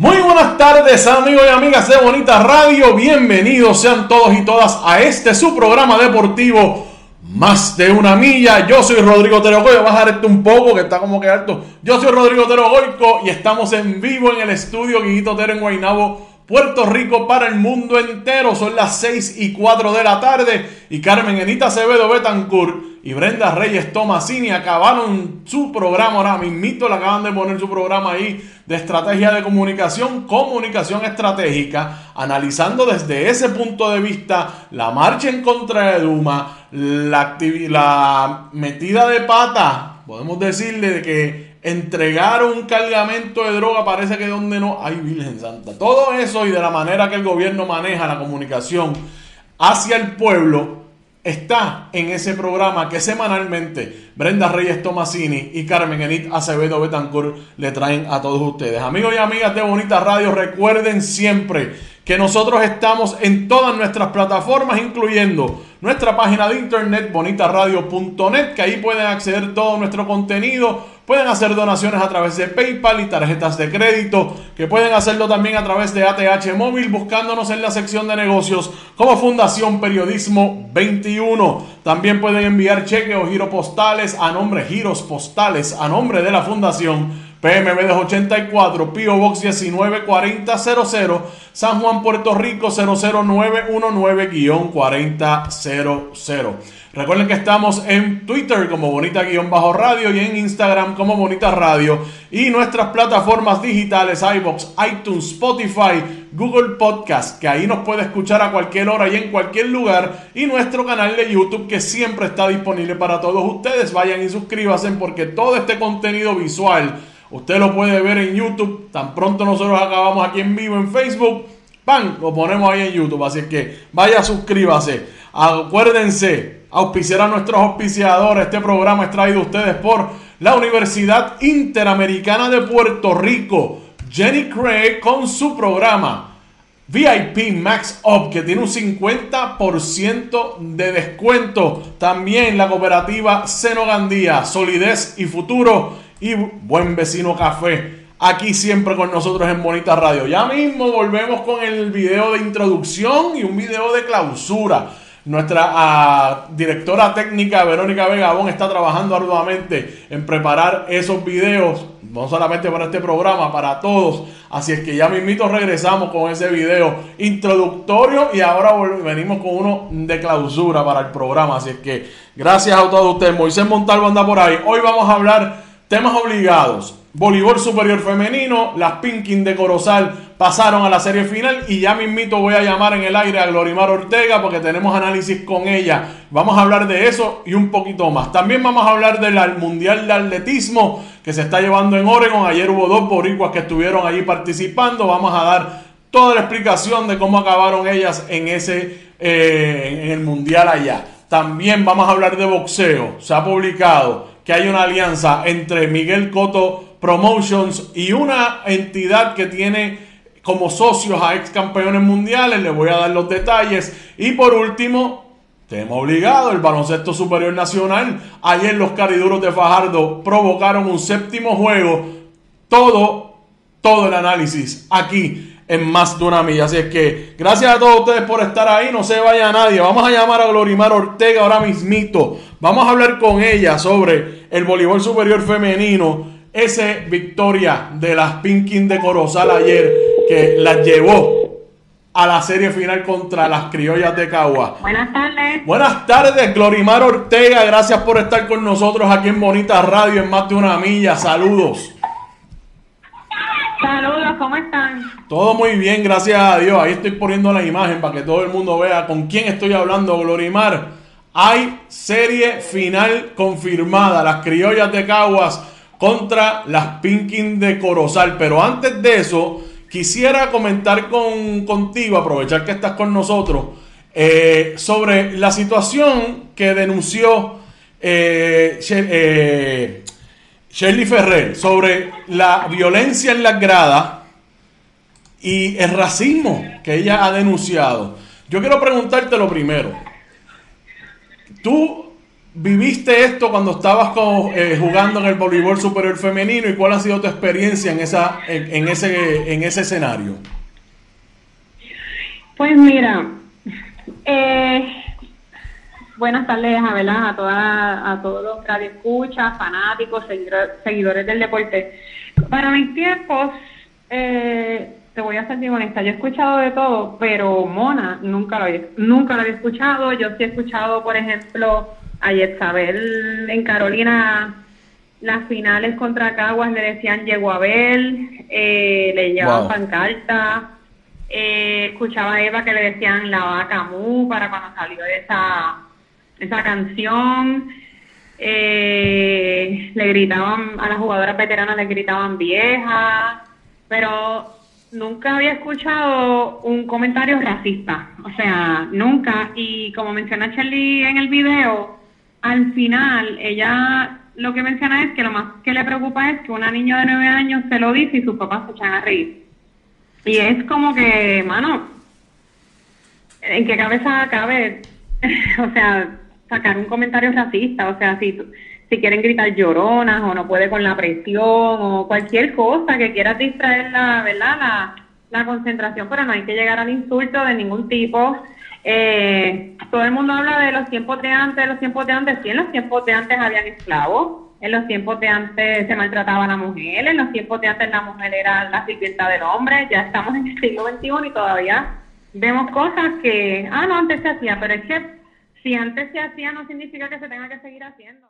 Muy buenas tardes amigos y amigas de Bonita Radio, bienvenidos sean todos y todas a este su programa deportivo Más de una milla. Yo soy Rodrigo a bajar esto un poco que está como que alto. Yo soy Rodrigo Terogoico y estamos en vivo en el estudio Guiguito Tero en Guaynabo, Puerto Rico para el mundo entero. Son las 6 y 4 de la tarde y Carmen Enita Acevedo Betancourt y Brenda Reyes Tomasini acabaron su programa ahora mismito, le acaban de poner su programa ahí de estrategia de comunicación, comunicación estratégica, analizando desde ese punto de vista la marcha en contra de Duma, la, metida de pata, podemos decirle de que entregaron un cargamento de droga, parece que donde no hay Virgen Santa. Todo eso y de la manera que el gobierno maneja la comunicación hacia el pueblo está en ese programa que semanalmente Brenda Reyes Tomasini y Carmen Enit Acevedo Betancourt le traen a todos ustedes. Amigos y amigas de Bonita Radio, recuerden siempre que nosotros estamos en todas nuestras plataformas, incluyendo nuestra página de internet bonitaradio.net, que ahí pueden acceder todo nuestro contenido, pueden hacer donaciones a través de PayPal y tarjetas de crédito, que pueden hacerlo también a través de ATH Móvil, buscándonos en la sección de negocios como Fundación Periodismo 21. También pueden enviar cheques o giros postales a nombre, giros postales a nombre de la Fundación PMB 284, Pio Box 194000, San Juan, Puerto Rico 00919-4000. Recuerden que estamos en Twitter como Bonita-Radio y en Instagram como Bonita Radio y nuestras plataformas digitales iBox, iTunes, Spotify, Google Podcast, que ahí nos puede escuchar a cualquier hora y en cualquier lugar y nuestro canal de YouTube que siempre está disponible para todos ustedes. Vayan y suscríbanse porque todo este contenido visual Usted lo puede ver en YouTube. Tan pronto nosotros acabamos aquí en vivo en Facebook. ¡Pam! Lo ponemos ahí en YouTube. Así que vaya, suscríbase. Acuérdense, auspiciar a nuestros auspiciadores. Este programa es traído a ustedes por la Universidad Interamericana de Puerto Rico. Jenny Craig con su programa VIP Max Up que tiene un 50% de descuento. También la cooperativa Senogandía, solidez y futuro y Buen Vecino Café. Aquí siempre con nosotros en Bonita Radio. Ya mismo volvemos con el video de introducción y un video de clausura. Nuestra ah, directora técnica Verónica Vegabón está trabajando arduamente en preparar esos videos, no solamente para este programa, para todos. Así es que ya mismito regresamos con ese video introductorio y ahora venimos con uno de clausura para el programa. Así es que gracias a todos ustedes. Moisés Montalvo anda por ahí. Hoy vamos a hablar Temas obligados. Voleibol superior femenino, las Pinkin de Corozal pasaron a la serie final y ya mismito voy a llamar en el aire a Glorimar Ortega porque tenemos análisis con ella. Vamos a hablar de eso y un poquito más. También vamos a hablar del Mundial de Atletismo que se está llevando en Oregon. Ayer hubo dos boricuas que estuvieron allí participando. Vamos a dar toda la explicación de cómo acabaron ellas en ese eh, en el Mundial allá. También vamos a hablar de boxeo. Se ha publicado que hay una alianza entre Miguel Coto Promotions y una entidad que tiene como socios a ex campeones mundiales. Les voy a dar los detalles. Y por último, tema obligado, el baloncesto superior nacional. Ayer los cariduros de Fajardo provocaron un séptimo juego. Todo, todo el análisis aquí en más de una milla. Así es que gracias a todos ustedes por estar ahí. No se vaya nadie. Vamos a llamar a Glorimar Ortega ahora mismito. Vamos a hablar con ella sobre el voleibol superior femenino. Ese victoria de las Pinkin de Corozal ayer que las llevó a la serie final contra las criollas de Cagua. Buenas tardes. Buenas tardes, Glorimar Ortega. Gracias por estar con nosotros aquí en Bonita Radio en más de una milla. Saludos. Saludos, ¿cómo están? Todo muy bien, gracias a Dios. Ahí estoy poniendo la imagen para que todo el mundo vea con quién estoy hablando, Glorimar. Hay serie final confirmada, las criollas de Caguas contra las Pinkin de Corozal. Pero antes de eso, quisiera comentar con, contigo, aprovechar que estás con nosotros, eh, sobre la situación que denunció eh, eh Shirley Ferrer sobre la violencia en las gradas y el racismo que ella ha denunciado. Yo quiero preguntarte lo primero. Tú viviste esto cuando estabas eh, jugando en el voleibol superior femenino y cuál ha sido tu experiencia en esa en, ese en ese escenario? Pues mira, eh, buenas tardes a, a, toda, a todos los radioescuchas, fanáticos, seguidores del deporte. Para mis tiempos, eh, te voy a ser bien honesta, yo he escuchado de todo, pero Mona nunca lo, había, nunca lo había escuchado. Yo sí he escuchado, por ejemplo, a Yesabel en Carolina, las finales contra Caguas le decían llegó a ver, eh, le llevaban pancarta. Eh, escuchaba a Eva que le decían la vaca mu para cuando salió esa, esa canción. Eh, le gritaban a las jugadoras veteranas, le gritaban vieja, pero nunca había escuchado un comentario racista, o sea, nunca. Y como menciona Charlie en el video, al final ella lo que menciona es que lo más que le preocupa es que una niña de nueve años se lo dice y sus papás se echan a reír. Y es como que, mano, ¿en qué cabeza cabe, o sea, sacar un comentario racista? O sea, si, si quieren gritar lloronas o no puede con la presión o cualquier cosa que quiera distraer la, ¿verdad? La, la concentración, pero no hay que llegar al insulto de ningún tipo. Eh, todo el mundo habla de los tiempos de antes, los tiempos de antes. Sí, en los tiempos de antes habían esclavos, en los tiempos de antes se maltrataba a la mujer, en los tiempos de antes la mujer era la sirvienta del hombre, ya estamos en el siglo XXI y todavía vemos cosas que, ah, no, antes se hacía, pero es que si antes se hacía no significa que se tenga que seguir haciendo.